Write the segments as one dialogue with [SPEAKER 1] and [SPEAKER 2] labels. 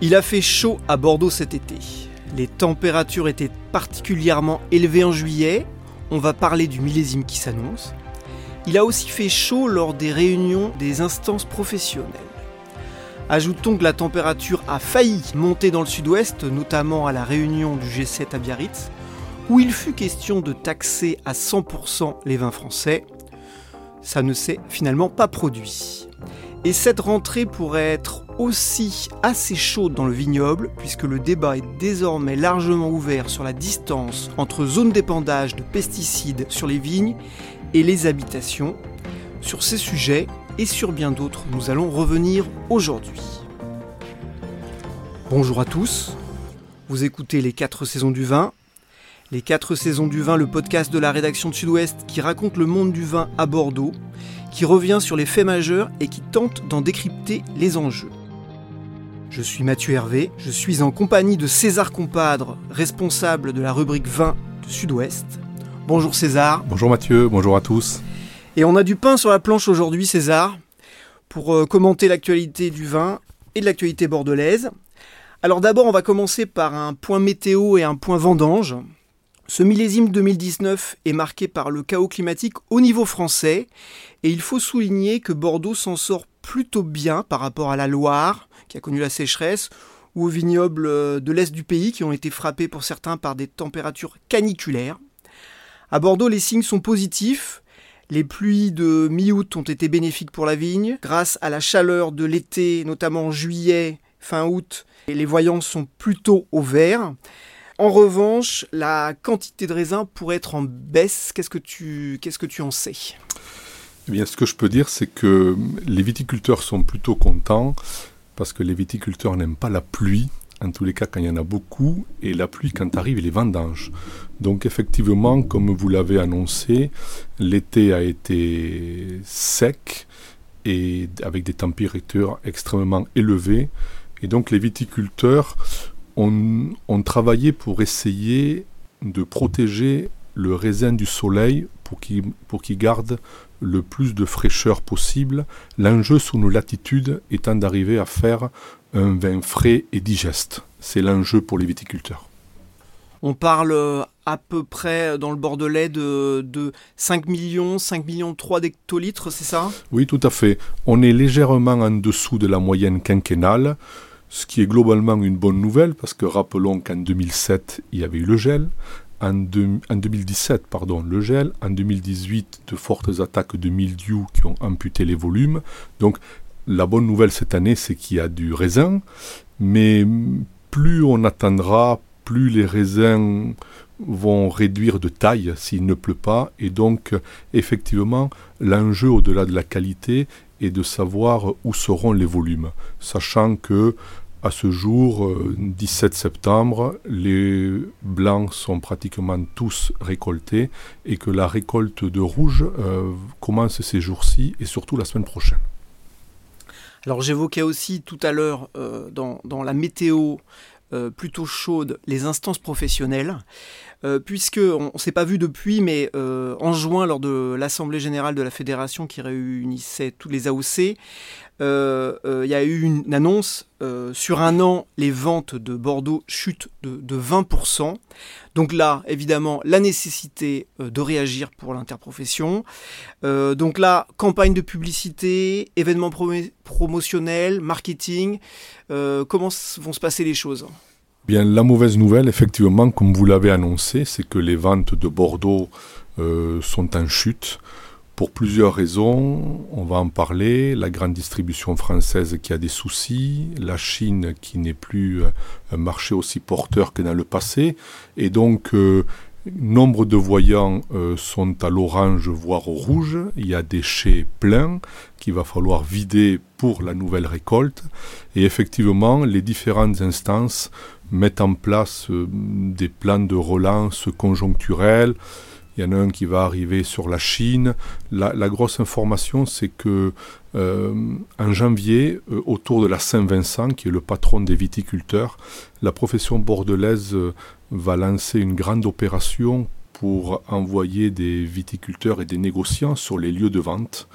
[SPEAKER 1] Il a fait chaud à Bordeaux cet été. Les températures étaient particulièrement élevées en juillet. On va parler du millésime qui s'annonce. Il a aussi fait chaud lors des réunions des instances professionnelles. Ajoutons que la température a failli monter dans le sud-ouest, notamment à la réunion du G7 à Biarritz, où il fut question de taxer à 100% les vins français. Ça ne s'est finalement pas produit. Et cette rentrée pourrait être aussi assez chaude dans le vignoble, puisque le débat est désormais largement ouvert sur la distance entre zone d'épandage de pesticides sur les vignes et les habitations. Sur ces sujets et sur bien d'autres, nous allons revenir aujourd'hui. Bonjour à tous, vous écoutez les 4 saisons du vin. Les 4 saisons du vin, le podcast de la rédaction de Sud-Ouest qui raconte le monde du vin à Bordeaux, qui revient sur les faits majeurs et qui tente d'en décrypter les enjeux. Je suis Mathieu Hervé, je suis en compagnie de César Compadre, responsable de la rubrique vin de Sud-Ouest. Bonjour César.
[SPEAKER 2] Bonjour Mathieu, bonjour à tous.
[SPEAKER 1] Et on a du pain sur la planche aujourd'hui César, pour euh, commenter l'actualité du vin et de l'actualité bordelaise. Alors d'abord on va commencer par un point météo et un point vendange. Ce millésime 2019 est marqué par le chaos climatique au niveau français et il faut souligner que Bordeaux s'en sort plutôt bien par rapport à la Loire qui a connu la sécheresse ou aux vignobles euh, de l'est du pays qui ont été frappés pour certains par des températures caniculaires. À Bordeaux, les signes sont positifs. Les pluies de mi-août ont été bénéfiques pour la vigne. Grâce à la chaleur de l'été, notamment en juillet, fin août, les voyants sont plutôt au vert. En revanche, la quantité de raisin pourrait être en baisse. Qu'est-ce que tu, qu'est-ce que tu en sais?
[SPEAKER 2] Eh bien, ce que je peux dire, c'est que les viticulteurs sont plutôt contents parce que les viticulteurs n'aiment pas la pluie, en tous les cas quand il y en a beaucoup, et la pluie quand arrive les vendanges. Donc effectivement, comme vous l'avez annoncé, l'été a été sec et avec des températures extrêmement élevées. Et donc les viticulteurs on, travaillait pour essayer de protéger le raisin du soleil pour qu'il garde le plus de fraîcheur possible. L'enjeu sous nos latitudes étant d'arriver à faire un vin frais et digeste. C'est l'enjeu pour les viticulteurs.
[SPEAKER 1] On parle euh, à peu près dans le Bordelais de, de 5 millions, 5 millions 3 d'hectolitres, c'est ça?
[SPEAKER 2] Oui, tout à fait. On est légèrement en dessous de la moyenne quinquennale ce qui est globalement une bonne nouvelle, parce que rappelons qu'en 2007, il y avait eu le gel, en, 2017, pardon, le gel, en 2018, de fortes attaques de mildiou qui ont amputé les volumes. Donc, la bonne nouvelle cette année, c'est qu'il y a du raisin, mais plus on attendra, plus les raisins vont réduire de taille s'il ne pleut pas, et donc, effectivement, l'enjeu au-delà de la qualité et de savoir où seront les volumes, sachant que à ce jour, 17 euh, septembre, les blancs sont pratiquement tous récoltés et que la récolte de rouge euh, commence ces jours-ci et surtout la semaine prochaine.
[SPEAKER 1] Alors j'évoquais aussi tout à l'heure euh, dans, dans, la météo plutôt chaude les instances professionnelles. Euh, puisque on ne s'est pas vu depuis, mais euh, en juin, lors de l'Assemblée générale de la Fédération qui réunissait tous les AOC, euh, il y a eu une annonce sur un an, les ventes de Bordeaux chutent de, 20%. Donc là, évidemment, la nécessité de réagir pour l'interprofession. donc là, campagne de publicité, événements promotionnels, marketing. comment vont se passer les choses?
[SPEAKER 2] La mauvaise nouvelle, effectivement, comme vous l'avez annoncé, c'est que les ventes de Bordeaux euh, sont en chute pour plusieurs raisons. On va en parler. La grande distribution française qui a des soucis, la Chine qui n'est plus euh, un marché aussi porteur que dans le passé, et donc euh, Nombre de voyants sont à l'orange, voire au rouge. Il y a des chais pleins qu'il va falloir vider pour la nouvelle récolte. Et effectivement, les différentes instances mettent en place euh, des plans de relance conjoncturels. Il y en a un qui va arriver sur la Chine. La, grosse information, c'est que euh, en janvier, euh, autour de la Saint-Vincent, qui est le patron des viticulteurs, la profession bordelaise va lancer une grande opération pour envoyer des viticulteurs et des négociants sur les lieux de vente,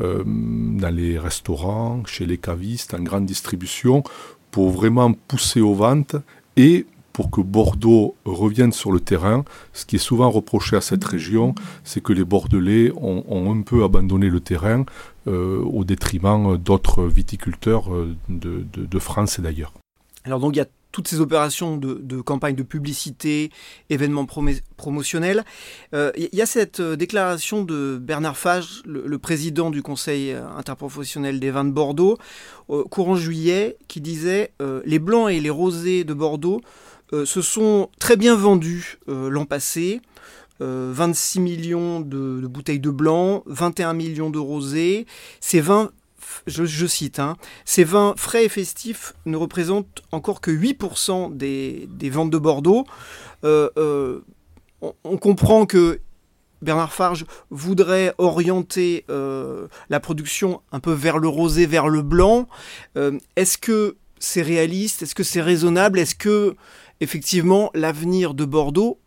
[SPEAKER 2] dans les restaurants, chez les cavistes, en grande distribution, pour vraiment pousser aux ventes et pour que Bordeaux revienne sur le terrain. Ce qui est souvent reproché à cette région, c'est que les Bordelais ont, un peu abandonné le terrain euh, au détriment d'autres viticulteurs euh, de, France et d'ailleurs.
[SPEAKER 1] Alors donc il y a toutes ces opérations de, campagne de publicité, événements promotionnels. Il euh, y a cette déclaration de Bernard Fage, le, président du Conseil interprofessionnel des vins de Bordeaux, courant juillet, qui disait Les blancs et les rosés de Bordeaux se sont très bien vendus l'an passé. 26 millions de, bouteilles de blanc, 21 millions de rosés. Ces vins je, cite, hein, ces vins frais et festifs ne représentent encore que 8% des, ventes de Bordeaux. Euh, euh, on, comprend que Bernard Farge voudrait orienter euh, la production un peu vers le rosé, vers le blanc. Est-ce que c'est réaliste? Est-ce que c'est raisonnable? Est-ce que effectivement l'avenir de Bordeaux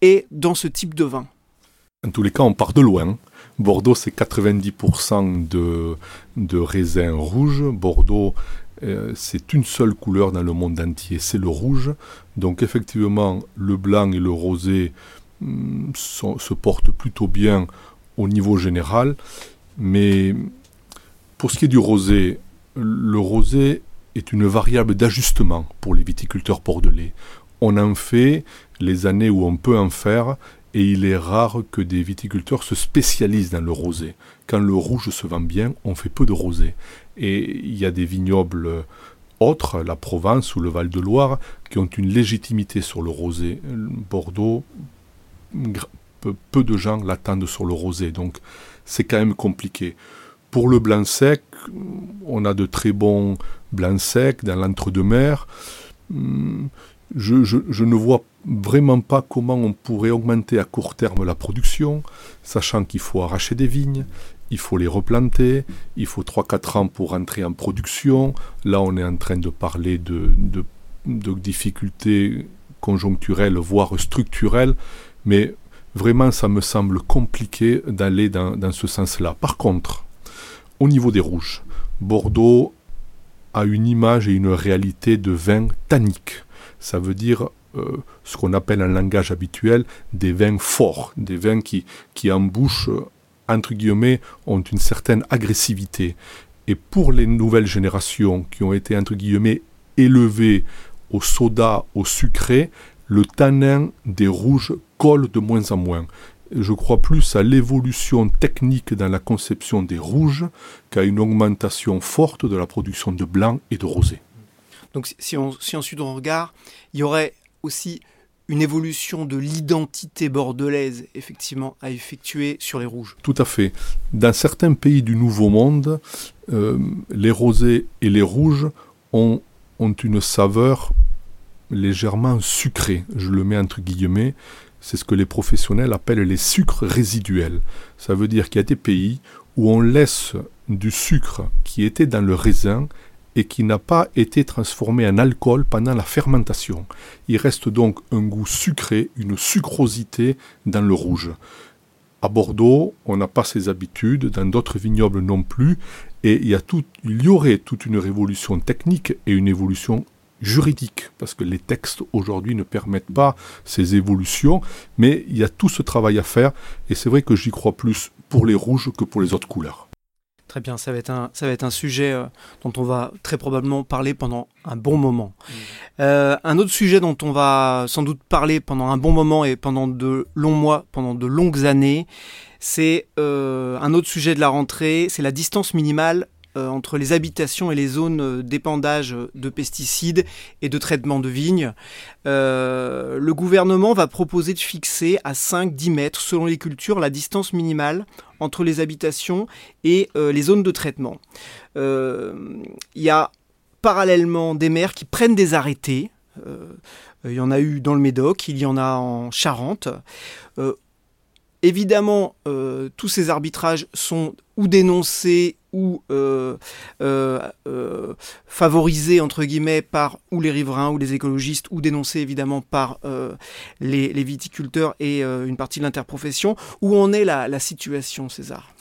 [SPEAKER 1] est dans ce type de vin
[SPEAKER 2] En tous les cas, on part de loin. Bordeaux, c'est 90% de, de raisins rouges. Bordeaux, euh, c'est une seule couleur dans le monde entier, c'est le rouge. Donc effectivement, le blanc et le rosé mm, se portent plutôt bien au niveau général. Mais pour ce qui est du rosé, le rosé est une variable d'ajustement pour les viticulteurs bordelais. On en fait les années où on peut en faire et il est rare que des viticulteurs se spécialisent dans le rosé. Quand le rouge se vend bien, on fait peu de rosé. Et il y a des vignobles autres, la Provence ou le Val-de-Loire, qui ont une légitimité sur le rosé. Bordeaux, peu, de gens l'attendent sur le rosé, donc c'est quand même compliqué. Pour le blanc sec, on a de très bons blancs secs dans l'entre-deux-mer. Hmm, je, ne vois vraiment pas comment on pourrait augmenter à court terme la production, sachant qu'il faut arracher des vignes, il faut les replanter, il faut 3-4 ans pour entrer en production. Là, on est en train de parler de, difficultés conjoncturelles, voire structurelles, mais vraiment, ça me semble compliqué d'aller dans ce sens-là. Par contre, au niveau des rouges, Bordeaux a une image et une réalité de vin tannique ça veut dire euh, ce qu'on appelle en langage habituel des vins forts, des vins qui, qui en bouche, euh, entre guillemets, ont une certaine agressivité. Et pour les nouvelles générations qui ont été, entre guillemets, élevées au soda, au sucré, le tanin des rouges colle de moins en moins. Je crois plus à l'évolution technique dans la conception des rouges qu'à une augmentation forte de la production de blanc et de rosé.
[SPEAKER 1] Donc si, on, si on regarde, il y aurait aussi une évolution de l'identité bordelaise, effectivement, à effectuer sur les rouges.
[SPEAKER 2] Tout à fait. Dans certains pays du Nouveau Monde, euh, les rosés et les rouges ont, ont une saveur légèrement sucrée. Je le mets entre guillemets. C'est ce que les professionnels appellent les sucres résiduels. Ça veut dire qu'il y a des pays où on laisse du sucre qui était dans le raisin et qui n'a pas été transformé en alcool pendant la fermentation. Il reste donc un goût sucré, une sucrosité dans le rouge. À Bordeaux, on n'a pas ces habitudes, dans d'autres vignobles non plus, et il y, il y aurait toute une révolution technique et une évolution juridique, parce que les textes aujourd'hui ne permettent pas ces évolutions, mais il y a tout ce travail à faire, et c'est vrai que j'y crois plus pour les rouges que pour les autres couleurs.
[SPEAKER 1] Très bien, ça va être un, ça va être un sujet euh, dont on va très probablement parler pendant un bon moment. Mmh. Euh, un autre sujet dont on va sans doute parler pendant un bon moment et pendant de longs mois, pendant de longues années, c'est euh, un autre sujet de la rentrée, c'est la distance minimale entre les habitations et les zones euh, d'épandage de pesticides et de traitement de vignes. Euh, le gouvernement va proposer de fixer à 5-10 mètres, selon les cultures, la distance minimale entre les habitations et les zones de traitement. Il y a parallèlement des maires qui prennent des arrêtés. il y en a eu dans le Médoc, il y en a en Charente. Évidemment, euh, tous ces arbitrages sont ou dénoncés ou euh, euh, favorisés entre guillemets par ou les riverains ou les écologistes ou dénoncés évidemment par les, viticulteurs et une partie de l'interprofession. Où en est la situation, César?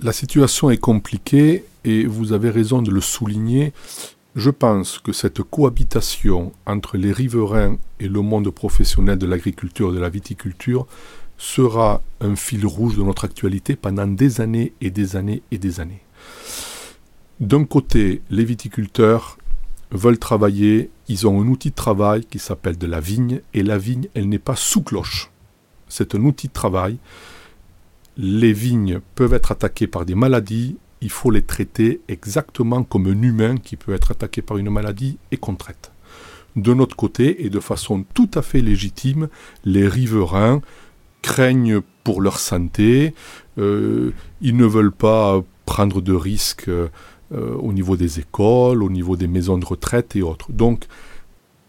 [SPEAKER 2] La situation est compliquée et vous avez raison de le souligner. je pense que cette cohabitation entre les riverains et le monde professionnel de l'agriculture et de la viticulture sera un fil rouge de notre actualité pendant des années et des années et des années. D'un côté, les viticulteurs veulent travailler, ils ont un outil de travail qui s'appelle de la vigne, et la vigne, elle n'est pas sous cloche. C'est un outil de travail. Les vignes peuvent être attaquées par des maladies, il faut les traiter exactement comme un humain qui peut être attaqué par une maladie et qu'on traite. De notre côté, et de façon tout à fait légitime, les riverains craignent pour leur santé, euh, ils ne veulent pas prendre de risques euh, au niveau des écoles, au niveau des maisons de retraite et autres. Donc,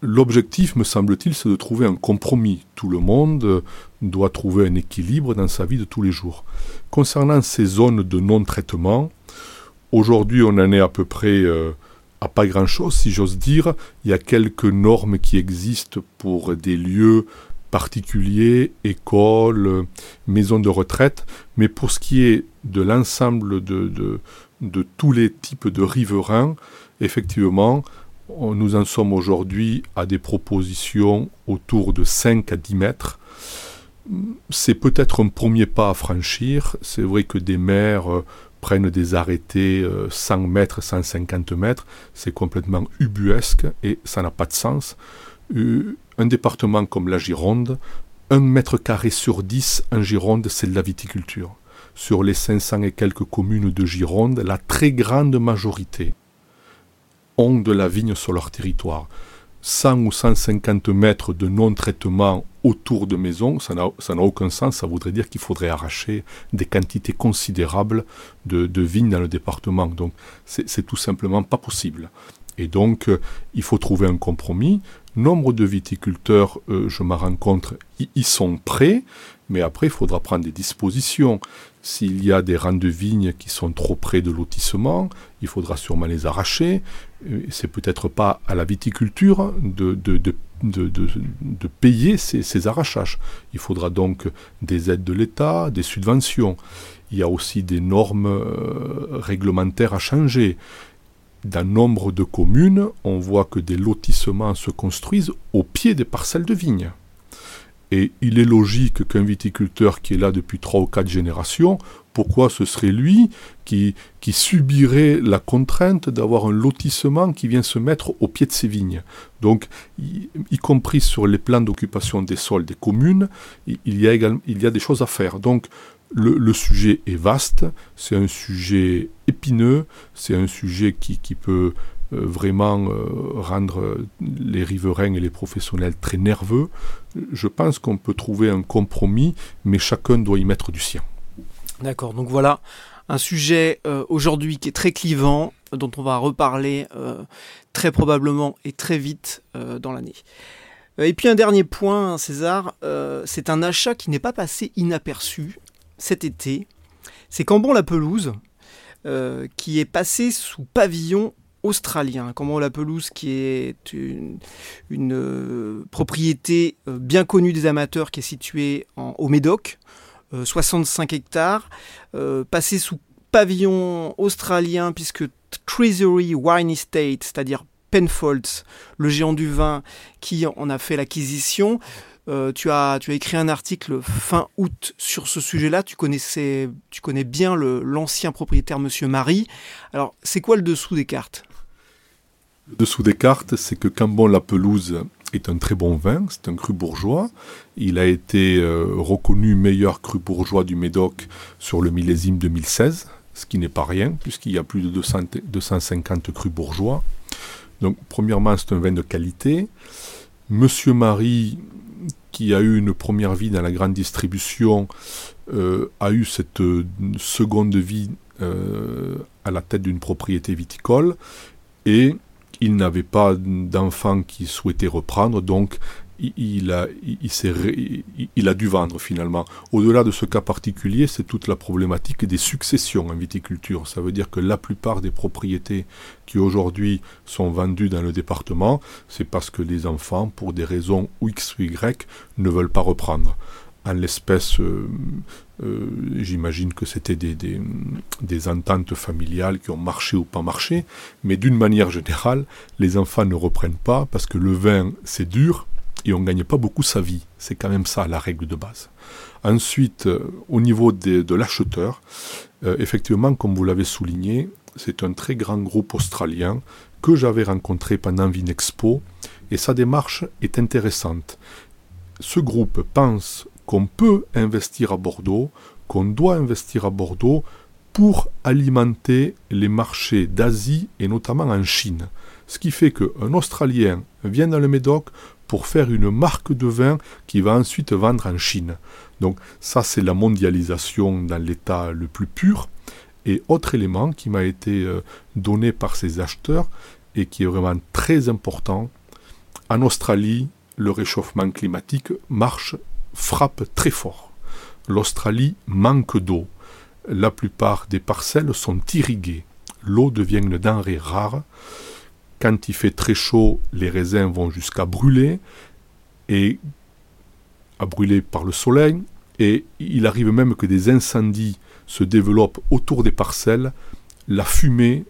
[SPEAKER 2] l'objectif, me semble-t-il, c'est de trouver un compromis. Tout le monde doit trouver un équilibre dans sa vie de tous les jours. Concernant ces zones de non-traitement, Aujourd'hui, on en est à peu près euh, à pas grand-chose, si j'ose dire. Il y a quelques normes qui existent pour des lieux particuliers, écoles, maisons de retraite, mais pour ce qui est de l'ensemble de, tous les types de riverains, effectivement, nous en sommes aujourd'hui à des propositions autour de 5 à 10 mètres. C'est peut-être un premier pas à franchir. C'est vrai que des maires euh, prennent des arrêtés 100 euh, mètres, 150 mètres, c'est complètement ubuesque et ça n'a pas de sens. Euh, un département comme la Gironde, un mètre carré sur 10 en Gironde, c'est de la viticulture. Sur les 500 et quelques communes de Gironde, la très grande majorité ont de la vigne sur leur territoire. 100 ou 150 mètres de non-traitement autour de maisons, ça n'a aucun sens. Ça voudrait dire qu'il faudrait arracher des quantités considérables de, vignes dans le département. Donc, c'est tout simplement pas possible. Et donc, euh, il faut trouver un compromis. Nombre de viticulteurs, euh, je m'en compte, ils sont prêts, mais après, il faudra prendre des dispositions. S'il y a des rangs de vignes qui sont trop près de lotissement, il faudra sûrement les arracher. Euh, c'est peut-être pas à la viticulture de, payer ces, arrachages. Il faudra donc des aides de l'État, des subventions. Il y a aussi des normes réglementaires à changer. Dans nombre de communes, on voit que des lotissements se construisent au pied des parcelles de vignes. Et il est logique qu'un viticulteur qui est là depuis trois ou quatre générations, pourquoi ce serait lui qui, subirait la contrainte d'avoir un lotissement qui vient se mettre au pied de ses vignes? Donc, y, compris sur les plans d'occupation des sols des communes, il y a, il y a des choses à faire. Donc, le, sujet est vaste, c'est un sujet épineux, c'est un sujet qui, qui peut euh, vraiment euh, rendre les riverains et les professionnels très nerveux. Je pense qu'on peut trouver un compromis, mais chacun doit y mettre du sien.
[SPEAKER 1] D'accord, donc voilà un sujet euh, aujourd'hui qui est très clivant, dont on va reparler très probablement et très vite dans l'année. Et puis un dernier point, César, c'est un achat qui n'est pas passé inaperçu cet été. C'est Cambon la pelouse, qui est passé sous pavillon australien, comment la pelouse qui est une, euh, propriété euh, bien connue des amateurs qui est située en, au Médoc, 65 euh, hectares, passé sous pavillon australien puisque Treasury Wine Estate, c'est-à-dire Penfolds, le géant du vin qui en a fait l'acquisition, tu, as, tu as écrit un article fin août sur ce sujet-là. Tu connais bien l'ancien propriétaire, Monsieur Marie. Alors, c'est quoi le dessous des cartes?
[SPEAKER 2] Le dessous des cartes, c'est que Cambon la Pelouse est un très bon vin, c'est un cru bourgeois. Il a été euh, reconnu meilleur cru bourgeois du Médoc sur le millésime 2016, ce qui n'est pas rien, puisqu'il y a plus de 250 crus bourgeois. Donc, premièrement, c'est un vin de qualité. Monsieur Marie, qui a eu une première vie dans la grande distribution, euh, a eu cette euh, seconde vie à la tête d'une propriété viticole et il n'avait pas d'enfant qui souhaitait reprendre, donc il a, dû vendre finalement. Au-delà de ce cas particulier, c'est toute la problématique des successions en viticulture. Ça veut dire que la plupart des propriétés qui aujourd'hui sont vendues dans le département, c'est parce que les enfants, pour des raisons X ou Y, ne veulent pas reprendre. En l'espèce, euh, euh, j'imagine que c'était des, ententes familiales qui ont marché ou pas marché, mais d'une manière générale, les enfants ne reprennent pas parce que le vin, c'est dur et on ne gagne pas beaucoup sa vie. C'est quand même ça la règle de base. Ensuite, euh, au niveau de l'acheteur, effectivement, comme vous l'avez souligné, c'est un très grand groupe australien que j'avais rencontré pendant Vinexpo et sa démarche est intéressante. Ce groupe pense qu'on peut investir à Bordeaux, qu'on doit investir à Bordeaux pour alimenter les marchés d'Asie et notamment en Chine. Ce qui fait qu'un Australien vient dans le Médoc pour faire une marque de vin qui va ensuite vendre en Chine. Donc ça c'est la mondialisation dans l'état le plus pur. Et autre élément qui m'a été euh, donné par ces acheteurs et qui est vraiment très important, en Australie, le réchauffement climatique marche, frappe très fort. L'Australie manque d'eau. La plupart des parcelles sont irriguées. L'eau devient une denrée rare. Quand il fait très chaud, les raisins vont jusqu'à brûler et à brûler par le soleil. Et il arrive même que des incendies se développent autour des parcelles. La fumée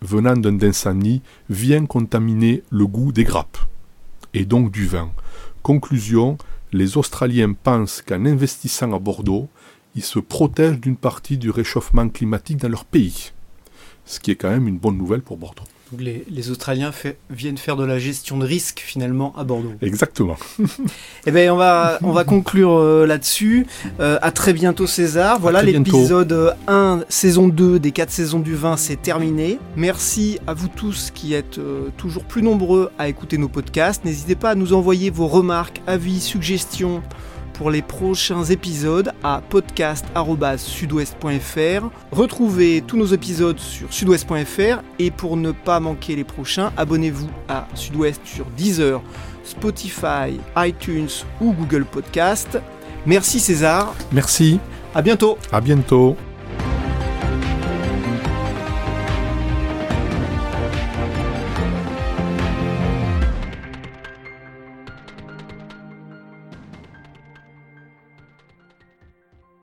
[SPEAKER 2] venant d'un incendie vient contaminer le goût des grappes et donc du vin. Conclusion, les Australiens pensent qu'en investissant à Bordeaux, ils se protègent d'une partie du réchauffement climatique dans leur pays, ce qui est quand même une bonne nouvelle pour Bordeaux
[SPEAKER 1] les, Australiens viennent faire de la gestion de risque finalement à Bordeaux.
[SPEAKER 2] Exactement.
[SPEAKER 1] eh bien, on va, on va conclure euh, là-dessus. Euh, à très bientôt César. Voilà l'épisode 1, saison 2 des 4 saisons du vin, c'est terminé. Merci à vous tous qui êtes euh, toujours plus nombreux à écouter nos podcasts. N'hésitez pas à nous envoyer vos remarques, avis, suggestions pour les prochains épisodes à podcast.sudouest.fr. Retrouvez tous nos épisodes sur sudouest.fr et pour ne pas manquer les prochains, abonnez-vous à Sudouest sur Deezer, Spotify, iTunes ou Google Podcast. Merci César.
[SPEAKER 2] Merci.
[SPEAKER 1] À bientôt.
[SPEAKER 2] À bientôt.